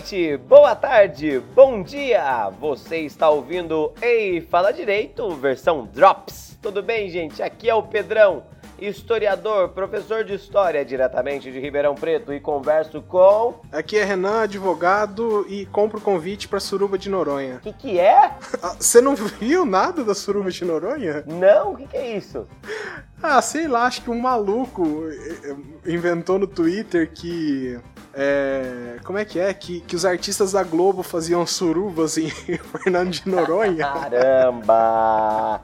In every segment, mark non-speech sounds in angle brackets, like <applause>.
Boa noite, boa tarde, bom dia! Você está ouvindo Ei Fala Direito, versão Drops. Tudo bem, gente? Aqui é o Pedrão, historiador, professor de história diretamente de Ribeirão Preto e converso com. Aqui é Renan, advogado e compro convite pra Suruba de Noronha. O que, que é? Ah, Você não viu nada da Suruba de Noronha? Não? O que, que é isso? Ah, sei lá, acho que um maluco eh, eh, inventou no Twitter que. É, como é que é? Que, que os artistas da Globo faziam surubas em <laughs> Fernando de Noronha. Caramba!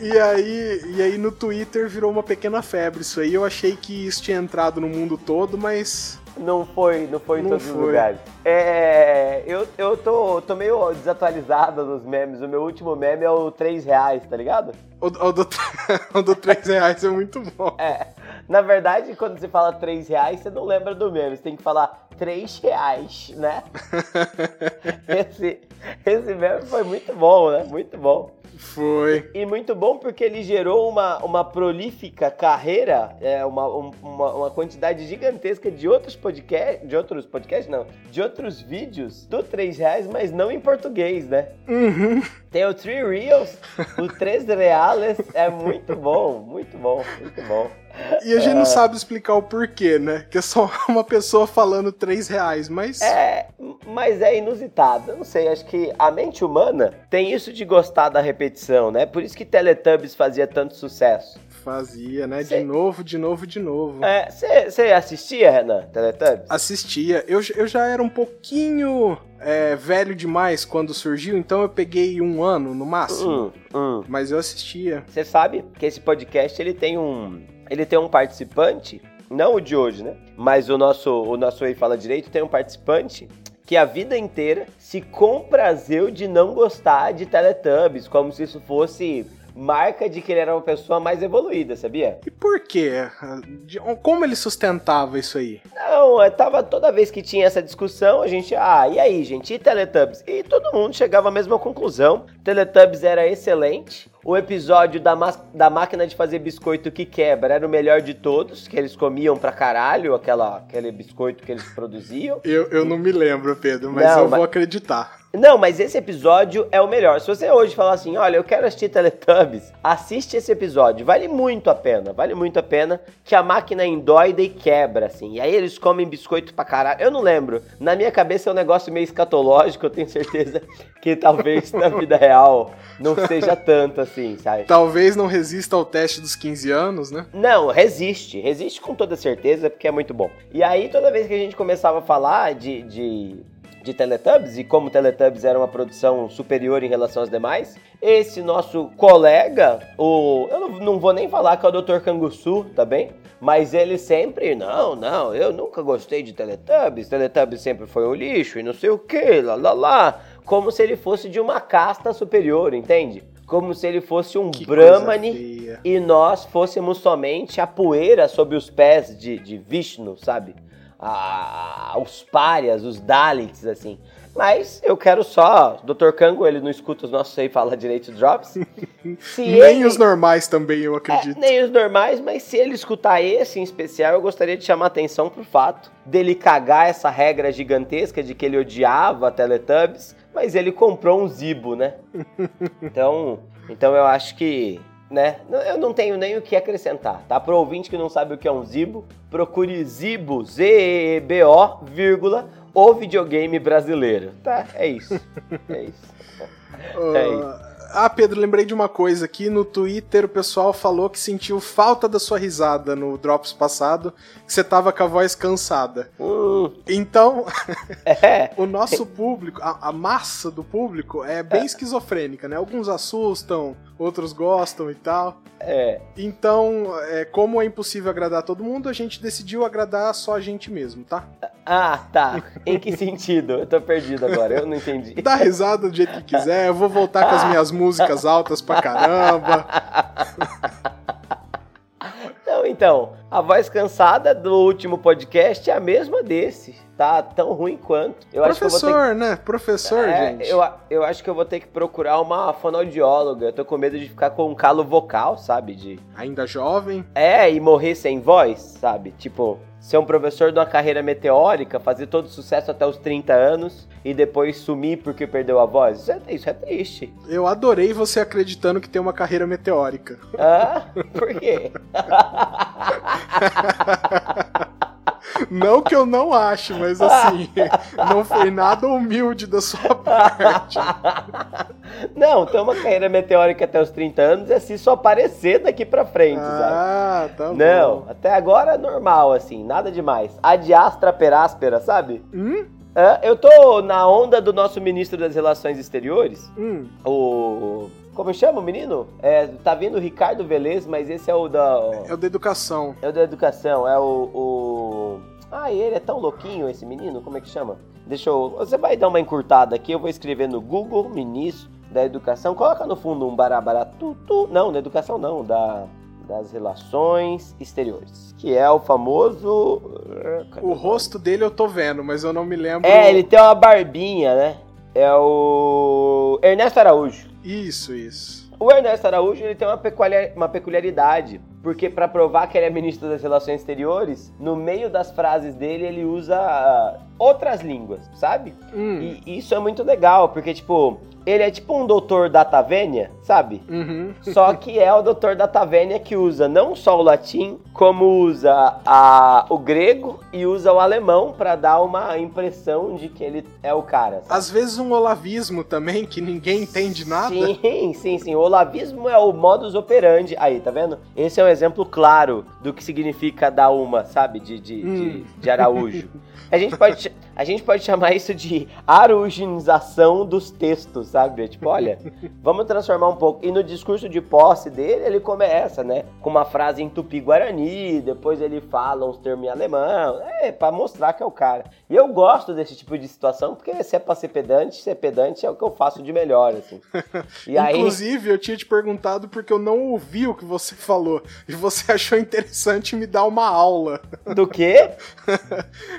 E aí, e aí no Twitter virou uma pequena febre isso aí. Eu achei que isso tinha entrado no mundo todo, mas Não foi, não foi em Não todos os foi. lugares. É, eu, eu tô, tô meio desatualizado nos memes. O meu último meme é o 3 reais, tá ligado? o, o do, <laughs> o do 3 reais é muito bom. É. Na verdade, quando você fala 3 reais, você não lembra do meme. Você tem que falar 3 reais, né? <laughs> esse, esse meme foi muito bom, né? Muito bom. Foi. E muito bom porque ele gerou uma, uma prolífica carreira, é, uma, um- uma, uma quantidade gigantesca de outros podcasts, de outros podcasts não, de outros vídeos do 3 reais, mas não em português, né? Uhum. Tem o 3 Reals, o 3 Reales, é muito bom, muito bom, muito bom. E a gente não sabe explicar o porquê, né? Que é só <laughs> uma pessoa falando 3 reais, mas. É, mas é inusitado. Eu não sei, acho que a mente humana tem isso de gostar da repetição, né? Por isso que Teletubbies fazia tanto sucesso. Fazia, né? Cê- De novo, de novo, de novo. Você assistia, Renan, Teletubbies? Assistia. Eu, eu já era um pouquinho é, velho demais quando surgiu, então eu peguei um ano no máximo. Hum, hum. Mas eu assistia. Você sabe que esse podcast ele tem um, ele tem um participante, não o de hoje, né? Mas o nosso, o nosso Ei Fala Direito tem um participante que a vida inteira se comprazeu de não gostar de Teletubbies, como se isso fosse marca de que ele era uma pessoa mais evoluída, sabia? E por quê? Como ele sustentava isso aí? Não, eu tava toda vez que tinha essa discussão, a gente, ah, e aí, gente, e Teletubbies? E todo mundo chegava à mesma conclusão. Teletubbies era excelente. O episódio da, da máquina de fazer biscoito que quebra era o melhor de todos, que eles comiam pra caralho aquela, aquele biscoito que eles produziam. Eu, eu não me lembro, Pedro, mas Não, eu mas- vou acreditar. Não, mas esse episódio é o melhor. Se você hoje falar assim, olha, eu quero assistir Teletubbies, assiste esse episódio. Vale muito a pena, vale muito a pena que a máquina endoida e quebra, assim. E aí eles comem biscoito pra caralho. Eu não lembro. Na minha cabeça é um negócio meio escatológico, eu tenho certeza que talvez na vida real não seja tanto assim, sabe? Talvez não resista ao teste dos 15 anos, né? Não, resiste. Resiste com toda certeza, porque é muito bom. E aí, toda vez que a gente começava a falar de, de, de Teletubbies, e como Teletubbies era uma produção superior em relação às demais, esse nosso colega, o. Eu não, não vou nem falar que é o Dr. Canguçu, tá bem? Mas ele sempre, não, não, eu nunca gostei de Teletubbies, Teletubbies sempre foi um lixo e não sei o que, lá lá lá. Como se ele fosse de uma casta superior, entende? Como se ele fosse um Que Brahmani e nós fôssemos somente a poeira sob os pés de, de Vishnu, sabe? Ah, os párias, os Dalits, assim. Mas eu quero só. Dr. Kango, ele não escuta os nossos aí fala direito drops. <laughs> Nem ele- os normais também, eu é, acredito. nem os normais, mas se ele escutar esse em especial, eu gostaria de chamar atenção pro fato dele cagar essa regra gigantesca de que ele odiava Teletubbies, mas ele comprou um Zibo, né? Então, então eu acho que, né, eu não tenho nem o que acrescentar, tá? Pro ouvinte que não sabe o que é um Zibo, procure Zibo, Z-E-B-O, vírgula, o videogame brasileiro. Tá, é isso. É isso. <laughs> É isso. Ah, Pedro, lembrei de uma coisa aqui. No Twitter o pessoal falou que sentiu falta da sua risada no Drops passado, que você tava com a voz cansada. Hum, Então, é. <laughs> o nosso público, a, a massa do público é bem esquizofrênica, né? Alguns assustam, outros gostam e tal. É, Então, é, como é impossível agradar todo mundo, a gente decidiu agradar só a gente mesmo, tá? Ah, tá. Em que sentido? Eu tô perdido agora, eu não entendi. Dá risada do jeito que quiser, eu vou voltar com as minhas <laughs> músicas altas pra caramba. <laughs> Então, a voz cansada do último podcast é a mesma desse. Tá tão ruim quanto. Eu acho que eu vou ter que Professor, né? Professor, É, gente. Eu, eu acho que eu vou ter que procurar uma fonoaudióloga. Eu tô com medo de ficar com um calo vocal, sabe? De. Ainda jovem. É, e morrer sem voz, sabe? Tipo, ser um professor de uma carreira meteórica, fazer todo sucesso até os 30 anos e depois sumir porque perdeu a voz? Isso é, isso é triste. Eu adorei você acreditando que tem uma carreira meteórica. Ah, por quê? <laughs> Não que eu não ache, mas assim, <laughs> não foi nada humilde da sua parte. Não, ter uma carreira meteórica até os 30 anos é se só aparecer daqui pra frente, ah, sabe? tá bom. Não, até agora é normal, assim, nada demais. Adiastra peráspera, sabe? Hum? É, eu tô na onda do nosso ministro das Relações Exteriores, Hum. o. Como chama o menino? É, tá vindo o Ricardo Velez, mas esse é o da. É o da educação. É o da educação, é o, o. Ah, ele é tão louquinho, esse menino, como é que chama? Deixa eu. Você vai dar uma encurtada aqui, eu vou escrever no Google, ministro da educação. Coloca no fundo um barabará tu, tu. Não, da educação não, da. Das relações exteriores. Que é o famoso. Cadê O rosto dele eu tô vendo, mas eu não me lembro. É, ele tem uma barbinha, né? É o. Ernesto Araújo. Isso, isso. O Ernesto Araújo ele tem uma peculiaridade, porque para provar que ele é ministro das Relações Exteriores, no meio das frases dele ele usa ah, outras línguas, sabe? Hum. E isso é muito legal, porque tipo, ele é tipo um doutor da Tavênia, sabe? Uhum. <laughs> Só que é o doutor da Tavênia que usa não só o latim, como usa a- o grego e usa o alemão para dar uma impressão de que ele é o cara. sabe? Às vezes um olavismo também, que ninguém entende nada. Sim, sim, sim. O olavismo é o modus operandi. Aí, tá vendo? Esse é um exemplo claro do que significa dar uma, sabe? De, de, Hum. de, de Araújo. A gente, pode, <laughs> a gente pode chamar isso de aruginização dos textos, sabe? Tipo, olha, <laughs> vamos transformar um pouco. E no discurso de posse dele, ele começa, né? Com uma frase em tupi-guarani, depois ele fala uns termos em alemão. É, pra mostrar que é o cara. E eu gosto desse tipo de situação, porque se é pra ser pedante, ser pedante é o que eu faço de melhor, assim. <laughs> E aí... Inclusive, eu tinha te perguntado porque eu não ouvi o que você falou. E você <laughs> achou interessante me dar uma aula. Do quê?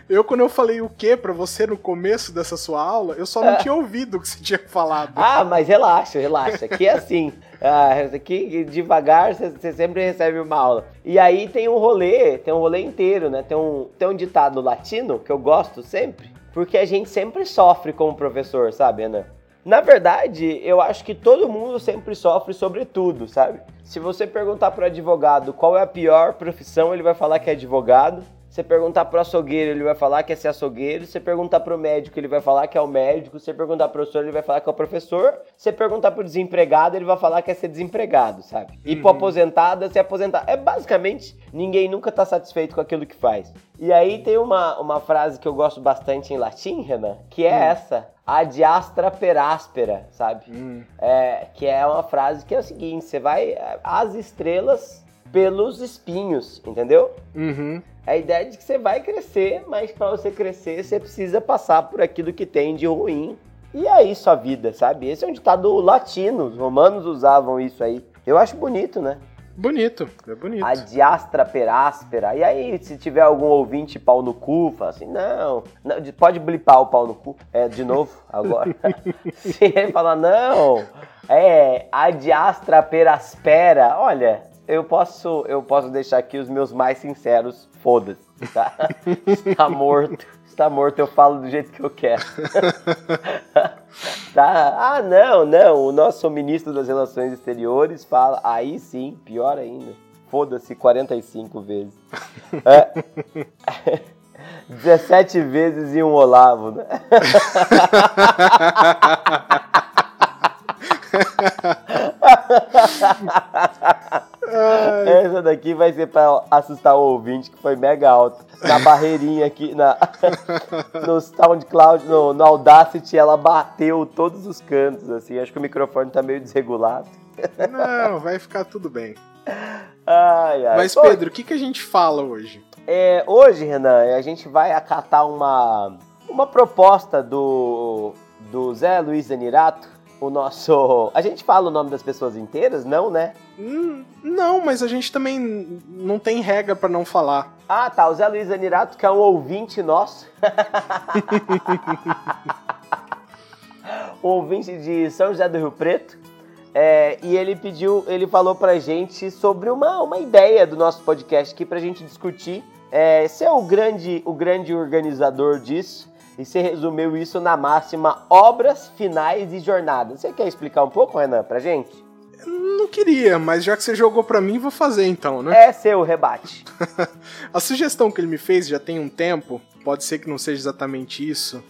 Eu, quando eu falei o que pra você no começo dessa sua aula, eu só não tinha ouvido o que você tinha falado. Ah, mas relaxa, relaxa. Aqui é assim. <laughs> Ah, aqui, devagar, você sempre recebe uma aula. E aí tem um rolê, tem um rolê inteiro, né? Tem um, tem um ditado latino que eu gosto sempre, porque a gente sempre sofre como professor, sabe, Ana? Na verdade, eu acho que todo mundo sempre sofre sobre tudo, sabe? Se você perguntar pro advogado qual é a pior profissão, ele vai falar que é advogado. Você perguntar pro açougueiro, ele vai falar que é ser açougueiro. Você perguntar pro médico, ele vai falar que é o médico. Você perguntar pro professor, ele vai falar que é o professor. Você perguntar pro desempregado, ele vai falar que é ser desempregado, sabe? E pro aposentado, é ser aposentado. É basicamente, ninguém nunca tá satisfeito com aquilo que faz. E aí tem uma, uma frase que eu gosto bastante em latim, Renan, que é essa. Ad astra per aspera, sabe? Hum. É, que é uma frase que é o seguinte: você vai às estrelas pelos espinhos, entendeu? Uhum. A ideia é de que você vai crescer, mas para você crescer, você precisa passar por aquilo que tem de ruim. E é isso a vida, sabe? Esse é um ditado latino, os romanos usavam isso aí. Eu acho bonito, né? Bonito, é bonito. Ad astra per aspera. E aí, se tiver algum ouvinte pau no cu, fala assim, não, não, de- pode blipar o pau no cu, é, de novo, <laughs> agora. se ele falar, não, é ad astra per aspera, olha, eu posso, eu posso deixar aqui os meus mais sinceros, foda-se, tá? <laughs> Está morto. Está morto, eu falo do jeito que eu quero. <laughs> tá? Ah, não, não. O nosso ministro das Relações Exteriores fala. Aí sim, pior ainda. Foda-se 45 vezes. É. <laughs> 17 vezes e um Olavo, né? Essa daqui vai ser pra assustar o ouvinte, que foi mega alto. Na barreirinha aqui, na, <laughs> no SoundCloud, no, no Audacity, ela bateu todos os cantos, assim. Acho que o microfone tá meio desregulado. Não, vai ficar tudo bem. Ai, ai. Mas, Pedro, o que, que a gente fala hoje? é, hoje, Renan, a gente vai acatar uma, uma proposta do, do Zé Luiz Zanirato, o nosso... A gente fala o nome das pessoas inteiras? Não, né? Hum, não, mas a gente também não tem regra pra não falar. Ah, tá. O Zé Luiz Zanirato, que é um ouvinte nosso. <laughs> um ouvinte de São José do Rio Preto. É, e ele pediu, ele falou pra gente sobre uma, uma ideia do nosso podcast aqui pra gente discutir é, você é o grande, o grande organizador disso e você resumiu isso na máxima obras, finais e jornadas. Você quer explicar um pouco, Renan, pra gente? Não queria, mas já que você jogou para mim, vou fazer então, né? É seu rebate. <laughs> a sugestão que ele me fez já tem um tempo, pode ser que não seja exatamente isso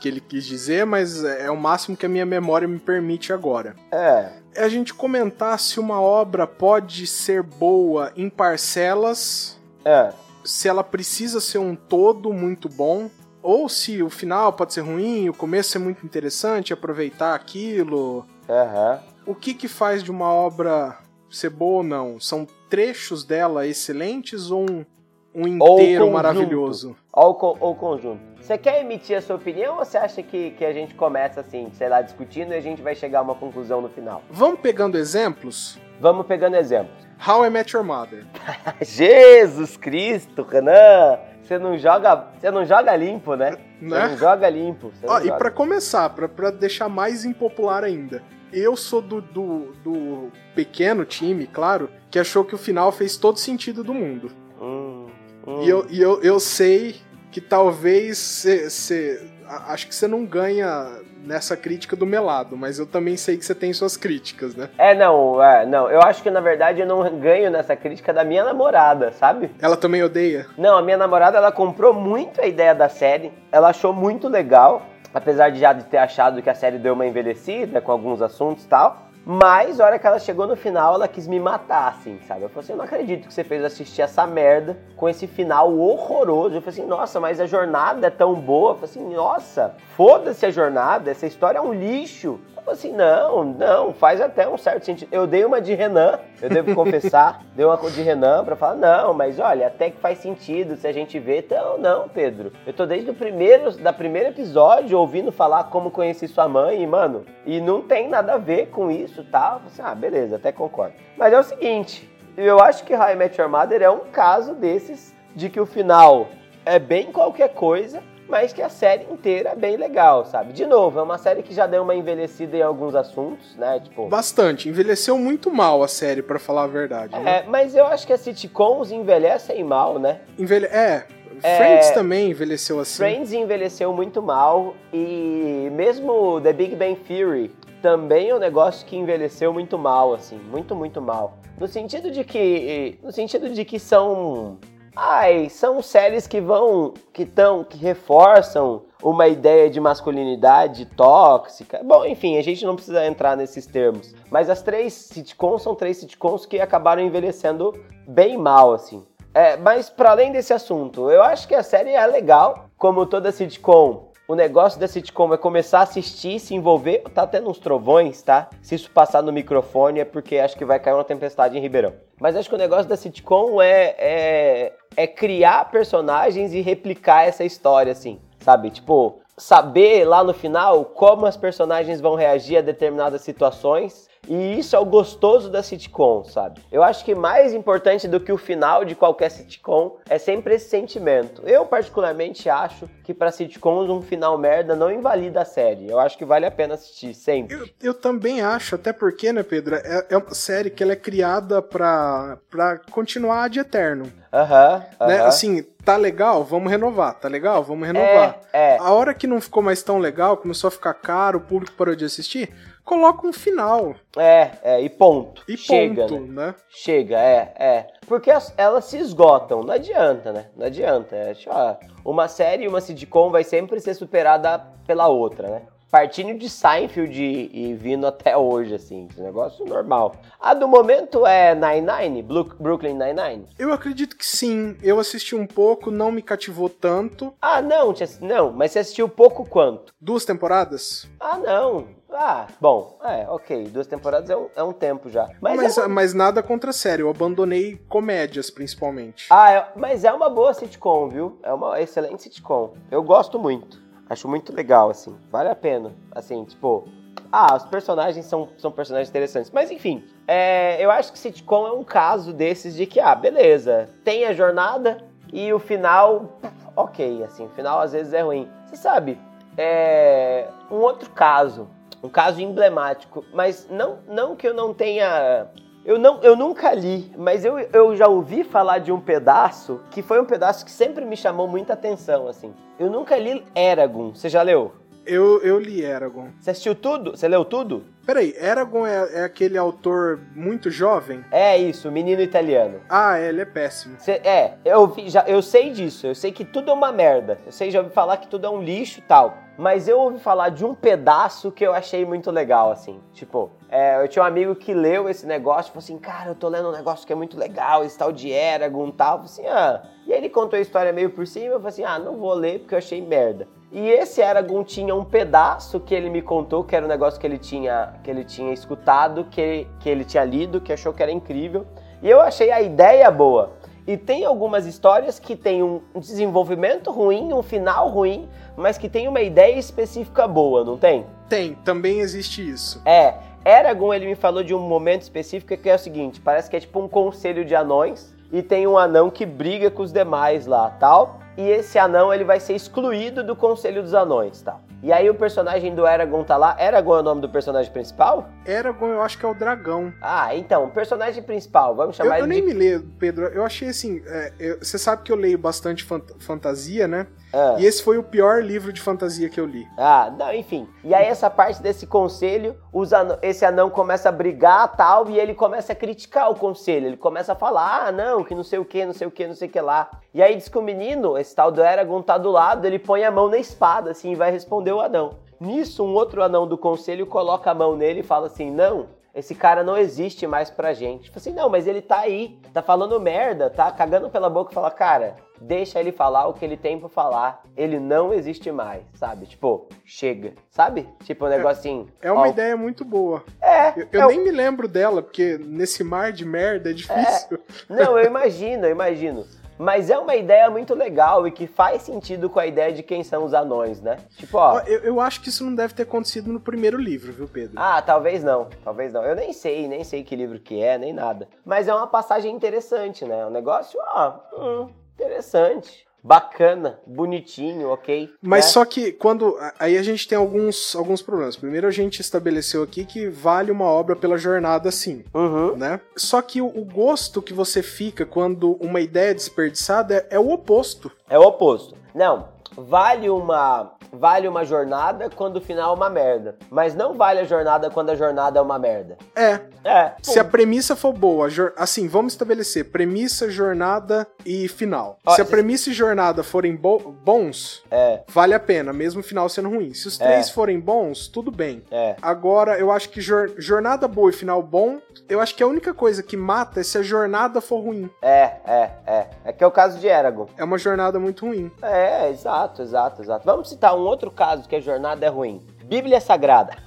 que ele quis dizer, mas é o máximo que a minha memória me permite agora. É. É a gente comentar se uma obra pode ser boa em parcelas, É. se ela precisa ser um todo muito bom, ou se o final pode ser ruim, o começo ser muito interessante, aproveitar aquilo. Aham. O que que faz de uma obra ser boa ou não? São trechos dela excelentes ou um, um Ou inteiro conjunto. maravilhoso? Ou, ou conjunto. Você quer emitir a sua opinião ou você acha que, que a gente começa assim, sei lá, discutindo e a gente vai chegar a uma conclusão no final? Vamos pegando exemplos? Vamos pegando exemplos. How I Met Your Mother. <laughs> Jesus Cristo, Renan! Você não joga, você não joga limpo, né? Você Né? não joga limpo. você e pra começar, pra, pra deixar mais impopular ainda, eu sou do, do, do pequeno time, claro, que achou que o final fez todo sentido do mundo. Hum, hum. E, eu, e eu, eu sei que talvez você. Acho que você não ganha nessa crítica do melado, mas eu também sei que você tem suas críticas, né? É, não, é, não. Eu acho que na verdade eu não ganho nessa crítica da minha namorada, sabe? Ela também odeia? Não, a minha namorada ela comprou muito a ideia da série. Ela achou muito legal, apesar de já de ter achado que a série deu uma envelhecida com alguns assuntos e tal. Mas, a hora que ela chegou no final, ela quis me matar, assim, sabe? Eu falei assim, eu não acredito que você fez assistir essa merda com esse final horroroso. Eu falei assim, nossa, mas a jornada é tão boa. Eu falei assim, nossa, foda-se a jornada, essa história é um lixo. Falei assim, não, não, faz até um certo sentido. Eu dei uma de Renan, eu devo confessar, <laughs> dei uma de Renan pra falar, não, mas olha, até que faz sentido se a gente vê. Então, não, Pedro. Eu tô desde o primeiro, da primeiro episódio ouvindo falar como conheci sua mãe, e, mano, e não tem nada a ver com isso, tá? Assim, ah, beleza, até concordo. Mas é o seguinte, eu acho que Your Mother é um caso desses de que o final é bem qualquer coisa, mas que a série inteira é bem legal, sabe? De novo, é uma série que já deu uma envelhecida em alguns assuntos, né? Tipo. Bastante. Envelheceu muito mal a série, pra falar a verdade. né? É, mas eu acho que as sitcoms envelhecem mal, né? Envelhe... é, É, Friends também envelheceu assim. Friends envelheceu muito mal e mesmo The Big Bang Theory também é um negócio que envelheceu muito mal, assim, muito, muito mal. No sentido de que, no sentido de que são, ai, são séries que vão, que estão, que reforçam uma ideia de masculinidade tóxica. Bom, enfim, a gente não precisa entrar nesses termos. Mas as três sitcoms são três sitcoms que acabaram envelhecendo bem mal, assim. É, mas para além desse assunto, eu acho que a série é legal, como toda sitcom. O negócio da sitcom é começar a assistir, se envolver. Tá tendo uns trovões, tá? Se isso passar no microfone é porque acho que vai cair uma tempestade em Ribeirão. Mas acho que o negócio da sitcom é, é, é criar personagens e replicar essa história, assim, sabe? Tipo, saber lá no final como as personagens vão reagir a determinadas situações. E isso é o gostoso da sitcom, sabe? Eu acho que mais importante do que o final de qualquer sitcom é sempre esse sentimento. Eu, particularmente, acho que pra sitcoms um final merda não invalida a série. Eu acho que vale a pena assistir, sempre. Eu, eu também acho, até porque, né, Pedro? É, é uma série que ela é criada pra, pra continuar de eterno. Aham, Né? aham. Assim, tá legal, vamos renovar. Tá legal, vamos renovar. É, é. A hora que não ficou mais tão legal, começou a ficar caro, o público parou de assistir, coloca um final. É, é, e ponto. E Chega, ponto, né? né? Chega, é, é. Porque as- elas se esgotam, não adianta, né? Não adianta. É, tipo, ah, uma série e uma sitcom vai sempre ser superada pela outra, né? Partindo de Seinfeld e, e vindo até hoje, assim, esse negócio normal. A do momento é Nine-Nine, Brooklyn Nine-Nine. Eu acredito que sim. Eu assisti um pouco, não me cativou tanto. Ah, não, não, mas você assistiu pouco quanto? Duas temporadas? Ah, não. Ah, bom, é, ok. Duas temporadas é um, é um tempo já. Mas, Mas, é uma- mas nada contra a série. Eu abandonei comédias, principalmente. Ah, é- mas é uma boa sitcom, viu? É uma excelente sitcom. Eu gosto muito. Acho muito legal, assim. Vale a pena. Assim, tipo. Ah, os personagens são, são personagens interessantes. Mas enfim, é, eu acho que sitcom é um caso desses de que, ah, beleza, tem a jornada e o final, ok, assim, o final às vezes é ruim. Você sabe, é, um outro caso, um caso emblemático, mas não, não que eu não tenha Eu, não, eu nunca li, mas eu, eu já ouvi falar de um pedaço que foi um pedaço que sempre me chamou muita atenção, assim. Eu nunca li Eragon. Você já leu? Eu, eu li Eragon. Você assistiu tudo? Você leu tudo? Peraí, Eragon é, é aquele autor muito jovem? É isso, menino italiano. Ah, é, ele é péssimo. Cê, é, eu, já, eu sei disso, eu sei que tudo é uma merda. Eu sei, já ouvi falar que tudo é um lixo e tal. Mas eu ouvi falar de um pedaço que eu achei muito legal, assim. Tipo, é, eu tinha um amigo que leu esse negócio e falou assim: Cara, eu tô lendo um negócio que é muito legal, esse tal de Eragon e tal. Assim: Ah. E aí ele contou a história meio por cima. Eu falei assim: Ah, não vou ler porque eu achei merda. E esse Eragon tinha um pedaço que ele me contou, que era um negócio que ele tinha, que ele tinha escutado, que, que ele tinha lido, que achou que era incrível. E eu achei a ideia boa. E tem algumas histórias que tem um desenvolvimento ruim, um final ruim, mas que tem uma ideia específica boa, não tem? Tem, também existe isso. É, Eragon ele me falou de um momento específico que é o seguinte, parece que é tipo um conselho de anões e tem um anão que briga com os demais lá, tal. E esse anão ele vai ser excluído do conselho dos anões, tal. E aí o personagem do Eragon tá lá. Eragon é o nome do personagem principal? Eragon eu acho que é o dragão. Ah, então, o personagem principal, vamos chamar eu, eu ele nem de... me leio, Pedro. Eu achei assim. é, eu- Você sabe que eu leio bastante fan- fantasia, né? Ah. E esse foi o pior livro de fantasia que eu li. Ah, não, enfim. E aí essa parte desse conselho, anão- esse anão começa a brigar tal, e ele começa a criticar o conselho. Ele começa a falar, ah, não, que não sei o que, não sei o que, não sei o que lá. E aí diz que o menino, esse tal do Eragon, tá do lado, ele põe a mão na espada, assim, e vai responder o anão. Nisso, um outro anão do conselho coloca a mão nele e fala assim, não... Esse cara não existe mais pra gente. Tipo assim, não, mas ele tá aí, tá falando merda, tá cagando pela boca e fala, cara, deixa ele falar o que ele tem pra falar. Ele não existe mais, sabe? Tipo, chega, sabe? Tipo, um negócio assim. É uma ó, ideia muito boa. É, Eu, eu é o- nem me lembro dela, porque nesse mar de merda é difícil. Não, eu imagino, eu imagino. Mas é uma ideia muito legal e que faz sentido com a ideia de quem são os anões, né? Tipo, ó. Ó, Eu, eu acho que isso não deve ter acontecido no primeiro livro, viu, Pedro? Ah, talvez não, talvez não. Eu nem sei, nem sei que livro que é, nem nada. Mas é uma passagem interessante, né? Um negócio, ó, hum, interessante. Bacana, bonitinho, ok. Mas né? só que quando. Aí a gente tem alguns, alguns problemas. Primeiro a gente estabeleceu aqui que vale uma obra pela jornada sim. Uhum. Né? Só que o, o gosto que você fica quando uma ideia é desperdiçada é, é o oposto. É o oposto. Não, vale uma vale uma jornada quando o final é uma merda. Mas não vale a jornada quando a jornada é uma merda. É. É. Se a premissa for boa, assim, vamos estabelecer premissa, jornada e final. Ó, Se a premissa e jornada forem bo- bons, É, vale a pena, mesmo o final sendo ruim. Se os três forem bons, tudo bem. é. Agora, eu acho que jor- jornada boa e final bom, eu acho que a única coisa que mata é se a jornada for ruim. É, é, é. É que é o caso de Eragon. É uma jornada muito ruim. É, exato, exato, exato. Vamos citar um outro caso que a jornada é ruim. Bíblia Sagrada. <laughs>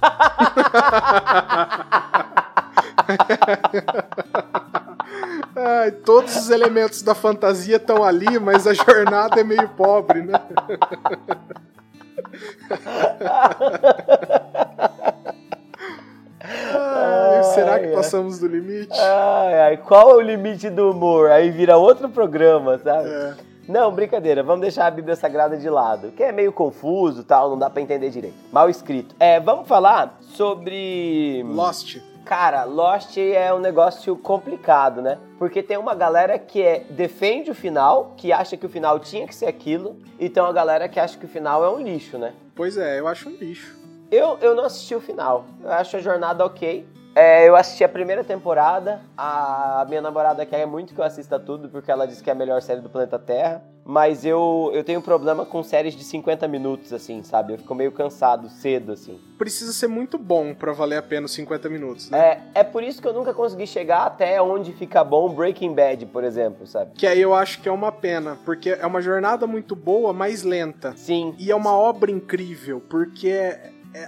Ai, todos os elementos da fantasia estão ali, mas a jornada é meio pobre, né? Ai, será que passamos do limite? Ai, ai, qual é o limite do humor? Aí vira outro programa, sabe? É. Não, brincadeira, vamos deixar a Bíblia Sagrada de lado, que é meio confuso tal, não dá pra entender direito. Mal escrito. É, vamos falar sobre. Lost. Cara, Lost é um negócio complicado, né? Porque tem uma galera que é, defende o final, que acha que o final tinha que ser aquilo, e tem uma galera que acha que o final é um lixo, né? Pois é, eu acho um lixo. Eu, eu não assisti o final. Eu acho a jornada ok. É, eu assisti a primeira temporada. A minha namorada quer muito que eu assista tudo, porque ela disse que é a melhor série do planeta Terra. Mas eu, eu tenho problema com séries de 50 minutos, assim, sabe? Eu fico meio cansado cedo, assim. Precisa ser muito bom pra valer a pena os 50 minutos, né? É, é por isso que eu nunca consegui chegar até onde fica bom Breaking Bad, por exemplo, sabe? Que aí eu acho que é uma pena, porque é uma jornada muito boa, mas lenta. Sim. E é uma obra incrível, porque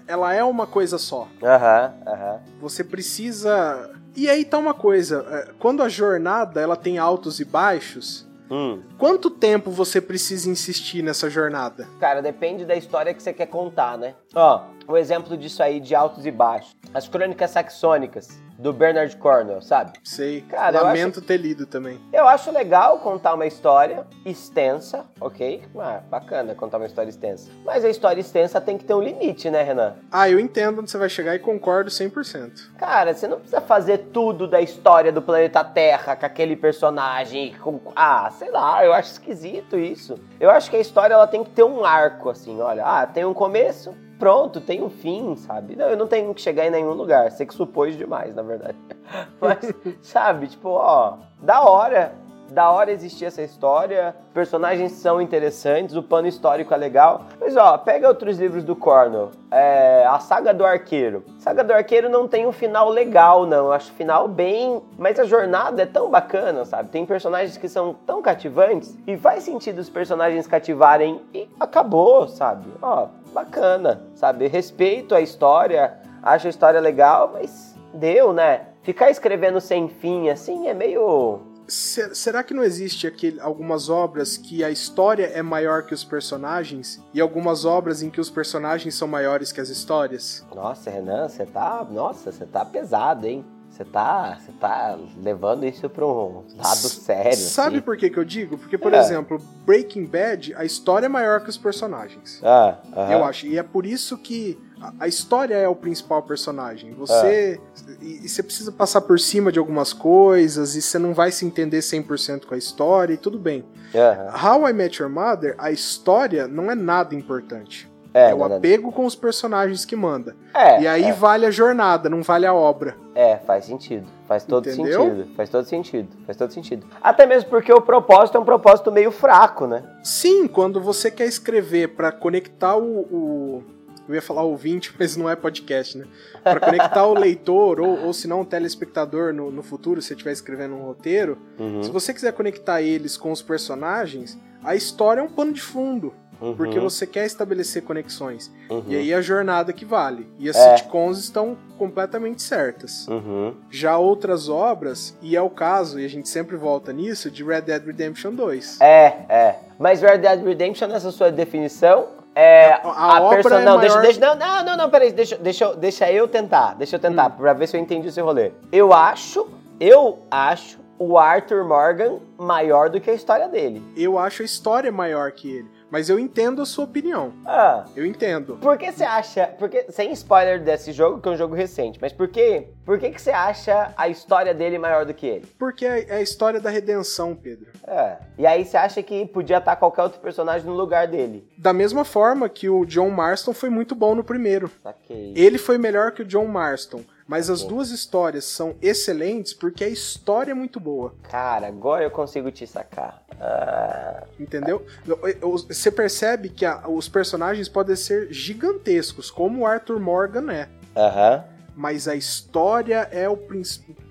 ela é uma coisa só. Aham, aham. Você precisa. E aí tá uma coisa, é, quando a jornada ela tem altos e baixos, Hum. quanto tempo você precisa insistir nessa jornada? Cara, depende da história que você quer contar, né? Ó, o exemplo disso aí de altos e baixos. As crônicas saxônicas. do Bernard Cornwell, sabe? Sei. Cara, eu Lamento ter lido também. Eu acho legal contar uma história extensa, ok? Ah, bacana contar uma história extensa. Mas a história extensa tem que ter um limite, né, Renan? Ah, eu entendo onde você vai chegar e concordo 100%. Cara, você não precisa fazer tudo da história do planeta Terra com aquele personagem. Com... Ah, sei lá, eu acho esquisito isso. Eu acho que a história ela tem que ter um arco, assim, olha. Ah, tem um começo, pronto, tem um fim, sabe? Não, eu não tenho que chegar em nenhum lugar. Sei que supôs demais, na verdade. <laughs> Mas, sabe, tipo, ó, da hora da hora existir essa história, personagens são interessantes, o pano histórico é legal. Mas ó, pega outros livros do Cornell. É, a Saga do Arqueiro. Saga do Arqueiro não tem um final legal, não. Eu acho o final bem. Mas a jornada é tão bacana, sabe? Tem personagens que são tão cativantes e faz sentido os personagens cativarem e acabou, sabe? Ó, bacana, sabe? Respeito a história, acho a história legal, mas deu, né? Ficar escrevendo sem fim assim é meio será que não existe aquele, algumas obras que a história é maior que os personagens e algumas obras em que os personagens são maiores que as histórias? Nossa, Renan, você tá, nossa, você tá pesado, hein? Você tá, você tá levando isso para um lado sério. Sabe assim? por que, que eu digo? Porque, por é. exemplo, Breaking Bad, a história é maior que os personagens. Ah, uh -huh. Eu acho. E é por isso que a história é o principal personagem. Você. É. E, e, você precisa passar por cima de algumas coisas, e você não vai se entender 100% com a história, e tudo bem. Uhum. How I Met Your Mother, a história não é nada importante. É, é o apego com os personagens que manda. É, e aí é. vale a jornada, não vale a obra. É, faz sentido. Faz todo Entendeu? sentido. Faz todo sentido. Faz todo sentido. Até mesmo porque o propósito é um propósito meio fraco, né? Sim, quando você quer escrever para conectar o, o eu ia falar ouvinte, <laughs> mas não é podcast, né? Para conectar o leitor ou, ou se não o telespectador no, no futuro, se você estiver escrevendo um roteiro, uhum. se você quiser conectar eles com os personagens, a história é um pano de fundo. Uhum. Porque você quer estabelecer conexões. Uhum. E aí a jornada que vale. E as É. sitcoms estão completamente certas. Uhum. Já outras obras, e é o caso, e a gente sempre volta nisso, de Red Dead Redemption 2. É, é. Mas Red Dead Redemption, nessa sua definição, é. A- a obra perso- é não, deixa, maior- deixa, não, não, não, não, peraí, deixa, deixa, eu- deixa eu tentar. Deixa eu tentar, Hum. pra ver se eu entendi o seu rolê. Eu acho, eu acho o Arthur Morgan maior do que a história dele. Eu acho a história maior que ele. Mas eu entendo a sua opinião. Ah. Eu entendo. Por que você acha, porque sem spoiler desse jogo, que é um jogo recente, mas por que, por que que você acha a história dele maior do que ele? Porque é é a história da redenção, Pedro. É. E aí você acha que podia estar qualquer outro personagem no lugar dele? Da mesma forma que o John Marston foi muito bom no primeiro. Saquei. Ele foi melhor que o John Marston. Mas as duas histórias são excelentes porque a história é muito boa. Cara, agora eu consigo te sacar. Ah, Entendeu? Eu- eu- Você percebe que a- os personagens podem ser gigantescos, como o Arthur Morgan é. Aham. Mas a história é o,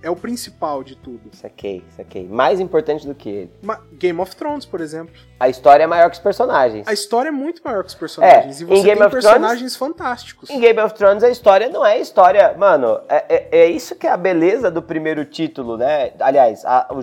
é o principal de tudo. Saquei, saquei. Mais importante do que ele. Ma- Game of Thrones, por exemplo. A história é maior que os personagens. A história é muito maior que os personagens. É, e você em Game tem of personagens fantásticos. Em Game of Thrones a história não é história. Mano, é, é, é isso que é a beleza do primeiro título, né? Aliás, a, o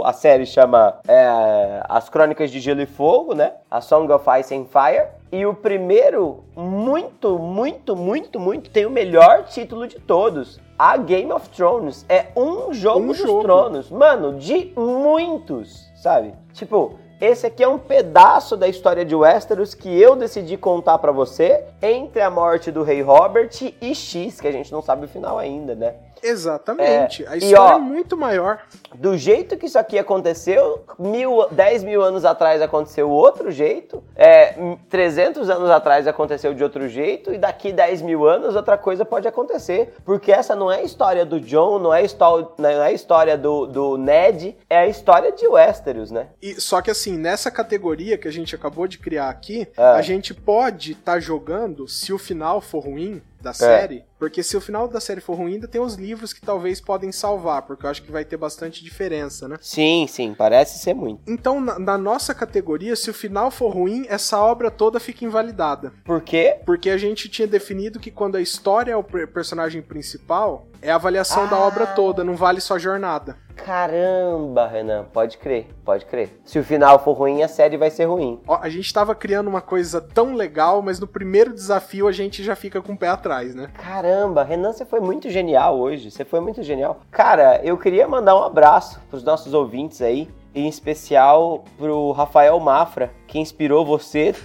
o- a série chama é, As Crônicas de Gelo e Fogo, né? A Song of Ice and Fire. E o primeiro, muito, muito, muito, muito, tem o melhor título de todos. A Game of Thrones. É um jogo Um dos jogo. tronos. Mano, de muitos, sabe? Tipo, esse aqui é um pedaço da história de Westeros que eu decidi contar pra você entre a morte do rei Robert e X, que a gente não sabe o final ainda, né? Exatamente. É, A e, história ó, é muito maior. Do jeito que isso aqui aconteceu, mil, 10 mil anos atrás aconteceu outro jeito, é, 300 anos atrás aconteceu de outro jeito, e daqui 10 mil anos outra coisa pode acontecer. Porque essa não é a história do John, não é a, histó- não é a história do, do Ned, é a história de Westeros, né? E, só que assim, nessa categoria que a gente acabou de criar aqui, É. a gente pode estar jogando se o final for ruim. Da série, porque se o final da série for ruim, ainda tem os livros que talvez podem salvar, porque eu acho que vai ter bastante diferença, né? Sim, sim, parece ser muito. Então, na, na nossa categoria, se o final for ruim, essa obra toda fica invalidada. Por quê? Porque a gente tinha definido que quando a história é o per- personagem principal, É a avaliação ah. da obra toda, não vale só jornada. Caramba, Renan, pode crer, pode crer. Se o final for ruim, a série vai ser ruim. Ó, a gente tava criando uma coisa tão legal, mas no primeiro desafio a gente já fica com o pé atrás, né? Caramba, Renan, você foi muito genial hoje. Você foi muito genial. Cara, eu queria mandar um abraço pros nossos ouvintes aí em especial pro Rafael Mafra, que inspirou você. <laughs>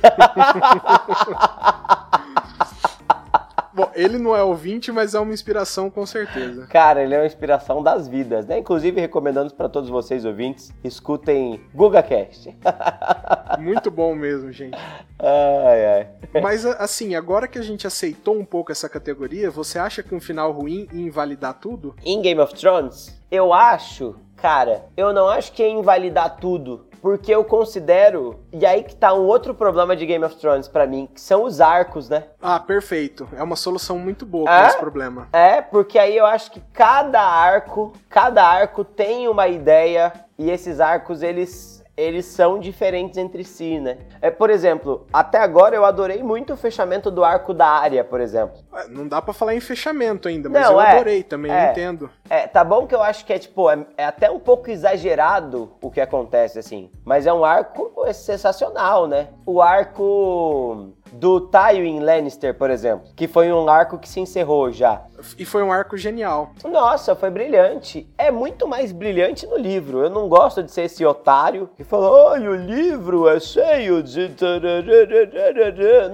Bom, ele não é ouvinte, mas é uma inspiração com certeza. Cara, ele é uma inspiração das vidas, né? Inclusive, recomendando para todos vocês ouvintes, escutem GugaCast. <laughs> Muito bom mesmo, gente. Ai, ai. Mas, assim, agora que a gente aceitou um pouco essa categoria, você acha que um final ruim ia invalidar tudo? Em Game of Thrones, eu acho Cara, eu não acho que ia invalidar tudo, porque eu considero, e aí que tá um outro problema de Game of Thrones para mim, que são os arcos, né? Ah, perfeito. É uma solução muito boa para é? esse problema. É, porque aí eu acho que cada arco, cada arco tem uma ideia e esses arcos eles eles são diferentes entre si, né? É, por exemplo, até agora eu adorei muito o fechamento do arco da área, por exemplo. É, não dá para falar em fechamento ainda, mas Não, eu é, adorei também, é, eu entendo. É, tá bom que eu acho que é tipo, é, é, até um pouco exagerado o que acontece, assim. Mas é um arco sensacional, né? O arco do Tywin Lannister, por exemplo, que foi um arco que se encerrou já. E foi um arco genial. Nossa, foi brilhante. É muito mais brilhante no livro. Eu não gosto de ser esse otário que fala, ai, o livro é cheio de.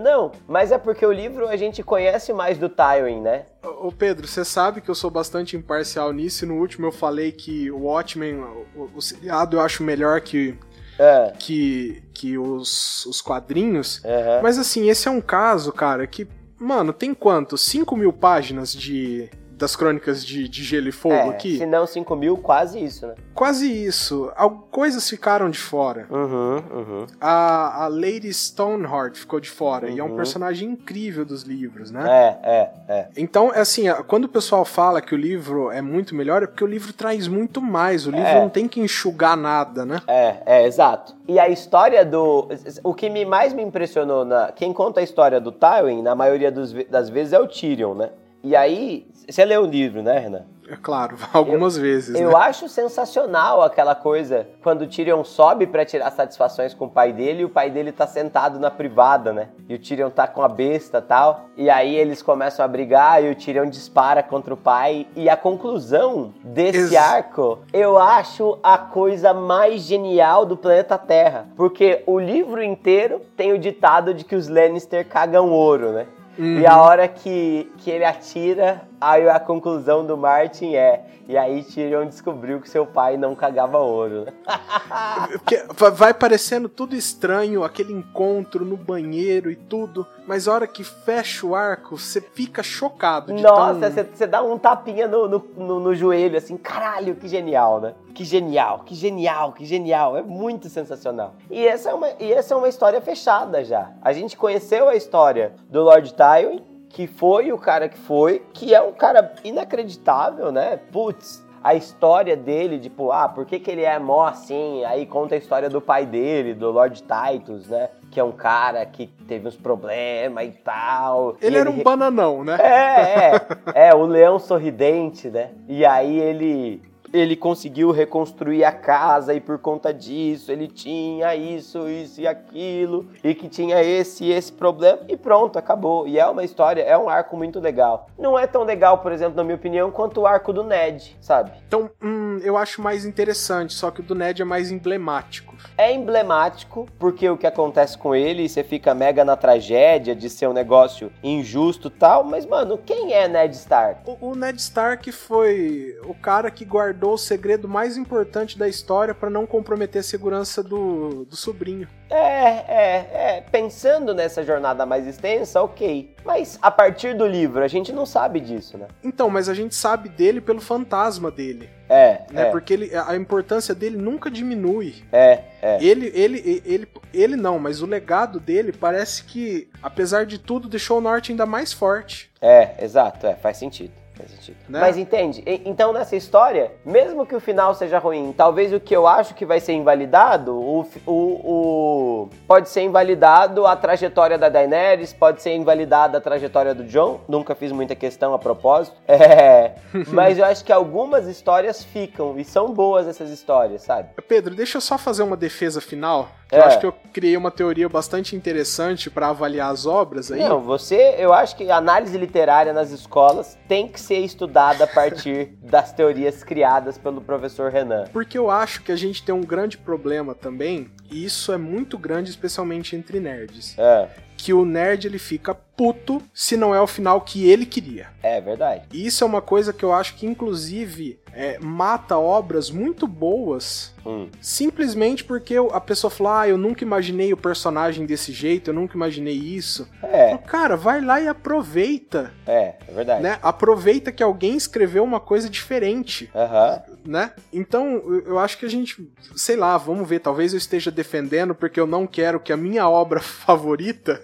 Não, mas é porque o livro a gente conhece mais do Tywin, né? Ô Pedro, você sabe que eu sou bastante imparcial nisso. No último eu falei que o Watchmen, o, o seriado, eu acho melhor que é. que, que os, os quadrinhos. Uhum. Mas assim, esse é um caso, cara, que, mano, tem quanto? 5 mil páginas de, das crônicas de, de Gelo e Fogo é, aqui? Se não 5 mil, quase isso, né? Quase isso. Coisas ficaram de fora. Uhum, uhum. A, a Lady Stoneheart ficou de fora. Uhum. E é um uhum. personagem incrível dos livros, né? É, é, é. Então, é assim, quando o pessoal fala que o livro é muito melhor, é porque o livro traz muito mais. O livro é. não tem que enxugar nada, né? É, é, exato. E a história do. O que me mais me impressionou na. Quem conta a história do Tywin, na maioria dos, das vezes, é o Tyrion, né? E aí, você leu o livro, né, Renan? É claro, <laughs> algumas eu, vezes. Eu né? acho sensacional aquela coisa quando o Tyrion sobe para tirar satisfações com o pai dele e o pai dele tá sentado na privada, né? E o Tyrion tá com a besta tal. E aí eles começam a brigar e o Tyrion dispara contra o pai. E a conclusão desse Ex arco, eu acho a coisa mais genial do planeta Terra. Porque o livro inteiro tem o ditado de que os Lannister cagam ouro, né? Uhum. E a hora que, que ele atira, aí a conclusão do Martin é: e aí Tyrion descobriu que seu pai não cagava ouro, <laughs> vai parecendo tudo estranho, aquele encontro no banheiro e tudo, mas a hora que fecha o arco, você fica chocado. Nossa, você tão... dá um tapinha no, no, no, no, joelho, assim, caralho, que genial, né? Que genial, que genial, que genial. É muito sensacional. E essa é uma, e essa é uma história fechada já. A gente conheceu a história do Lord Tywin, que foi o cara que foi, que é um cara inacreditável, né? Putz, a história dele, tipo, ah, por que, que ele é mó assim? Aí conta a história do pai dele, do Lord Titus, né? Que é um cara que teve uns problemas e tal. Ele e era ele... um bananão, né? É, é. <laughs> é, o leão sorridente, né? E aí ele ele conseguiu reconstruir a casa e por conta disso ele tinha isso, isso e aquilo e que tinha esse e esse problema e pronto, acabou. E é uma história, é um arco muito legal. Não é tão legal, por exemplo, na minha opinião, quanto o arco do Ned, sabe? Então, hum, eu acho mais interessante, só que o do Ned é mais emblemático. É emblemático porque o que acontece com ele, você fica mega na tragédia de ser um negócio injusto tal, mas mano, quem é Ned Stark? O, o Ned Stark foi o cara que guardou guardou o segredo mais importante da história para não comprometer a segurança do, do sobrinho. É, é, é. Pensando nessa jornada mais extensa, ok. Mas a partir do livro, a gente não sabe disso, né? Então, mas a gente sabe dele pelo fantasma dele. É, né? É. Porque ele, a importância dele nunca diminui. É, é. Ele, ele, ele, ele não, mas o legado dele parece que, apesar de tudo, deixou o norte ainda mais forte. É, exato, é, faz sentido. Faz sentido. Né? Mas entende? Então, nessa história, mesmo que o final seja ruim, talvez o que eu acho que vai ser invalidado, o, o, o pode ser invalidado a trajetória da Daenerys, pode ser invalidada a trajetória do John. Nunca fiz muita questão a propósito. <laughs> É, mas eu acho que algumas histórias ficam e são boas essas histórias, sabe? Pedro, deixa eu só fazer uma defesa final. É. Eu acho que eu criei uma teoria bastante interessante para avaliar as obras aí. Não, você, eu acho que análise literária nas escolas tem que ser estudada a partir das teorias criadas pelo professor Renan. Porque eu acho que a gente tem um grande problema também, e isso é muito grande, especialmente entre nerds. É. Que o nerd ele fica puto se não é o final que ele queria. É verdade. E isso é uma coisa que eu acho que, inclusive, é, mata obras muito boas hum. simplesmente porque a pessoa falou: Ah, eu nunca imaginei o personagem desse jeito, eu nunca imaginei isso. É. Falo, Cara, vai lá e aproveita. É, é verdade. Né? Aproveita que alguém escreveu uma coisa diferente. Uhum. Né? Então, eu acho que a gente, sei lá, vamos ver, talvez eu esteja defendendo porque eu não quero que a minha obra <laughs> favorita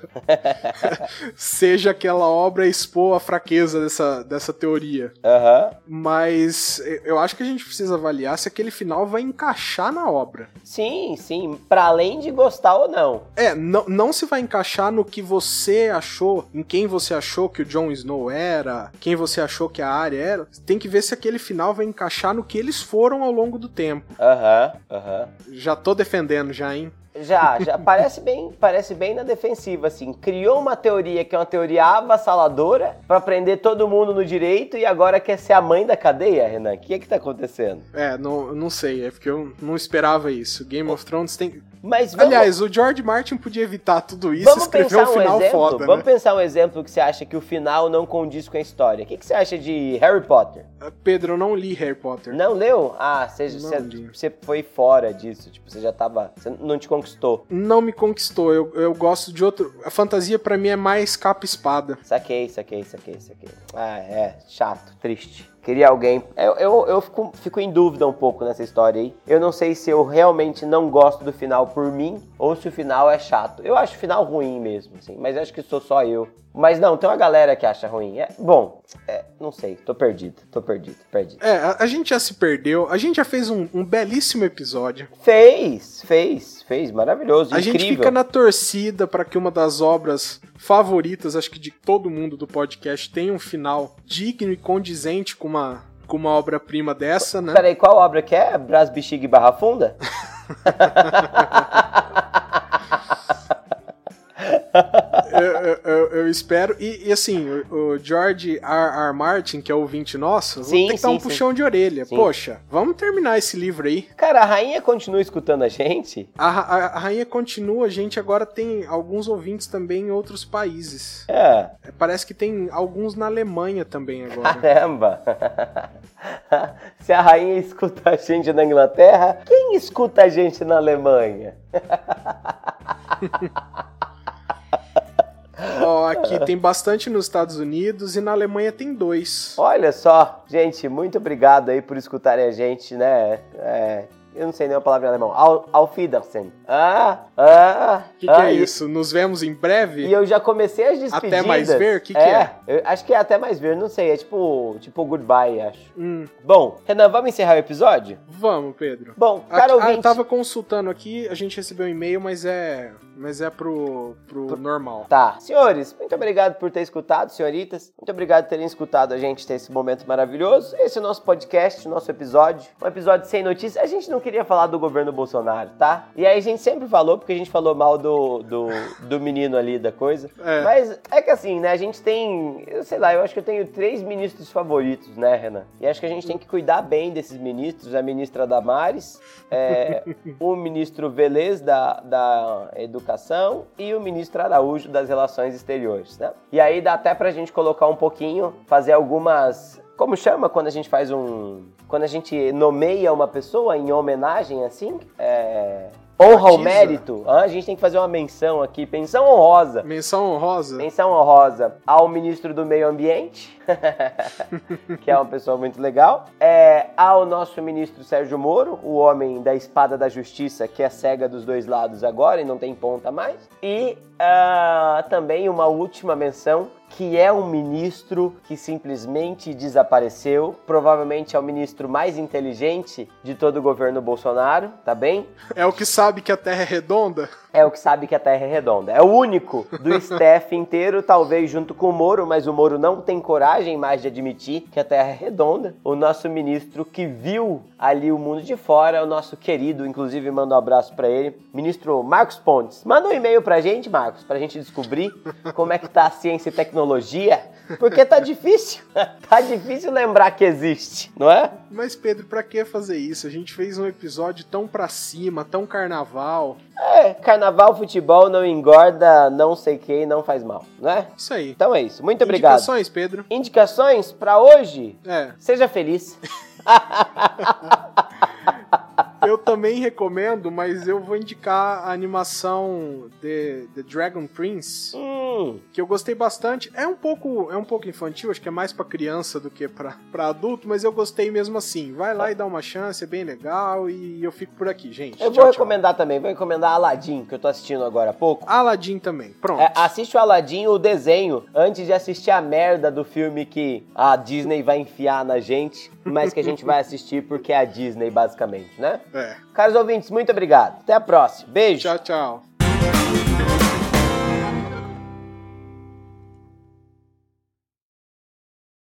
<laughs> seja aquela obra expor a fraqueza dessa, dessa teoria. Uhum. Mas eu acho que a gente precisa avaliar se aquele final vai encaixar na obra. Sim, sim. Para além de gostar ou não. É, não, não se vai encaixar no que você achou, em quem você achou que o Jon Snow era, quem você achou que a Arya era. Tem que ver se aquele final vai encaixar no que eles foram ao longo do tempo. Aham, uhum, aham. Uhum. Já tô defendendo já, hein? Já, já parece bem, parece bem na defensiva, assim. Criou uma teoria que é uma teoria avassaladora para prender todo mundo no direito e agora quer ser a mãe da cadeia, Renan. O que é que tá acontecendo? É, não, não sei, é porque eu não esperava isso. Game of Thrones tem. Mas vamos... Aliás, o George Martin podia evitar tudo isso vamos e escrever um final exemplo? foda. Vamos né? pensar um exemplo que você acha que o final não condiz com a história. O que, que você acha de Harry Potter? Uh, Pedro, eu não li Harry Potter. Não leu? Ah, você, você, você foi fora disso. Tipo, você já tava. Você não te conquistou conquistou? Não me conquistou. Eu, eu gosto de outro. A fantasia para mim é mais capa espada. Saquei, saquei, saquei, saquei. Ah, é. Chato, triste. Queria alguém. Eu, eu, eu fico, fico em dúvida um pouco nessa história aí. Eu não sei se eu realmente não gosto do final por mim ou se o final é chato. Eu acho o final ruim mesmo, assim, mas acho que sou só eu. Mas não, tem uma galera que acha ruim. É, bom, é, não sei, tô perdido, tô perdido, perdido. É, a, a gente já se perdeu, a gente já fez um, um, belíssimo episódio. Fez, fez, fez, maravilhoso, A incrível. gente fica na torcida para que uma das obras favoritas, acho que de todo mundo do podcast, tenha um final digno e condizente com uma, com uma obra-prima dessa, né? Peraí, qual obra que é? Brás Bexiga e Barra Funda? <laughs> <laughs> eu, eu, eu, espero. E, e assim, o, George R. R. Martin, que é o ouvinte nosso, sim, tem que dar um sim. puxão de orelha. Sim. Poxa, vamos terminar esse livro aí. Cara, a rainha continua escutando a gente? A, a, a rainha continua, a gente agora tem alguns ouvintes também em outros países. É. é parece que tem alguns na Alemanha também agora. Caramba! <laughs> Se a rainha escuta a gente na Inglaterra, quem escuta a gente na Alemanha? <laughs> Ó, aqui tem bastante nos Estados Unidos e na Alemanha tem dois. Olha só, gente, muito obrigado aí por escutarem a gente, né? É, eu não sei nem a palavra em alemão. Al, Auf Wiedersehen. Ah, ah. O que, que é ah, é isso? Nos vemos em breve? E eu já comecei as despedidas. Até mais ver? O que, que é? é? acho que é até mais ver, não sei. É tipo, tipo goodbye, acho. Hum. Bom, Renan, vamos encerrar o episódio? Vamos, Pedro. Bom, cara, ouvinte... Eu tava consultando aqui, a gente recebeu um e-mail, mas é mas é pro, pro, pro, normal. Tá. Senhores, muito obrigado por ter escutado, senhoritas. Muito obrigado por terem escutado a gente ter esse momento maravilhoso. Esse é o nosso podcast, o nosso episódio. Um episódio sem notícias. A gente não queria falar do governo Bolsonaro, tá? E aí a gente sempre falou, porque a gente falou mal do, do, do menino ali da coisa. É. Mas é que assim, né? A gente tem, eu sei lá, eu acho que eu tenho três ministros favoritos, né, Renan? E acho que a gente tem que cuidar bem desses ministros. A ministra Damares, é, <laughs> o ministro Velez da, da Educação E o ministro Araújo das Relações Exteriores, né? E aí dá até pra gente colocar um pouquinho, fazer algumas como chama quando a gente faz um. Quando a gente nomeia uma pessoa em homenagem, assim? É. Honra ao mérito. Ah, a gente tem que fazer uma menção aqui, menção honrosa. Menção honrosa? Menção honrosa ao ministro do Meio Ambiente, <laughs> que é uma pessoa muito legal. É, ao nosso ministro Sérgio Moro, o homem da espada da justiça, que é cega dos dois lados agora e não tem ponta mais. E uh, também uma última menção que é um ministro que simplesmente desapareceu. Provavelmente é o ministro mais inteligente de todo o governo Bolsonaro, tá bem? É o que sabe que a Terra é redonda? É o que sabe que a Terra é redonda. É o único do staff <laughs> inteiro, talvez junto com o Moro, mas o Moro não tem coragem mais de admitir que a Terra é redonda. O nosso ministro que viu ali o mundo de fora, é o nosso querido, inclusive mando um abraço para ele, ministro Marcos Pontes. Manda um e-mail pra gente, Marcos, pra gente descobrir como é que tá a ciência e tecnologia porque tá difícil. <laughs> tá difícil lembrar que existe, não é? Mas, Pedro, pra que fazer isso? A gente fez um episódio tão pra cima, tão carnaval. É, carnaval, futebol não engorda, não sei quem, não faz mal, né? Isso aí. Então é isso. Muito obrigado. Indicações, Pedro? Indicações pra hoje? É. Seja feliz. <laughs> eu também recomendo, mas eu vou indicar a animação The, The Dragon Prince, hum. que eu gostei bastante. É um pouco, é um pouco infantil, acho que é mais para criança do que para adulto, mas eu gostei mesmo assim. Vai lá e dá uma chance, é bem legal e eu fico por aqui, gente. Eu tchau, vou recomendar tchau. também, vou recomendar Aladdin, que eu tô assistindo agora há pouco. Aladdin também, pronto. É, assiste o Aladdin, o desenho, antes de assistir a merda do filme que a Disney vai enfiar na gente, mas que a gente vai assistir porque é a Disney, basicamente, né? É. Caros ouvintes, muito obrigado. Até a próxima. Beijo. Tchau, tchau.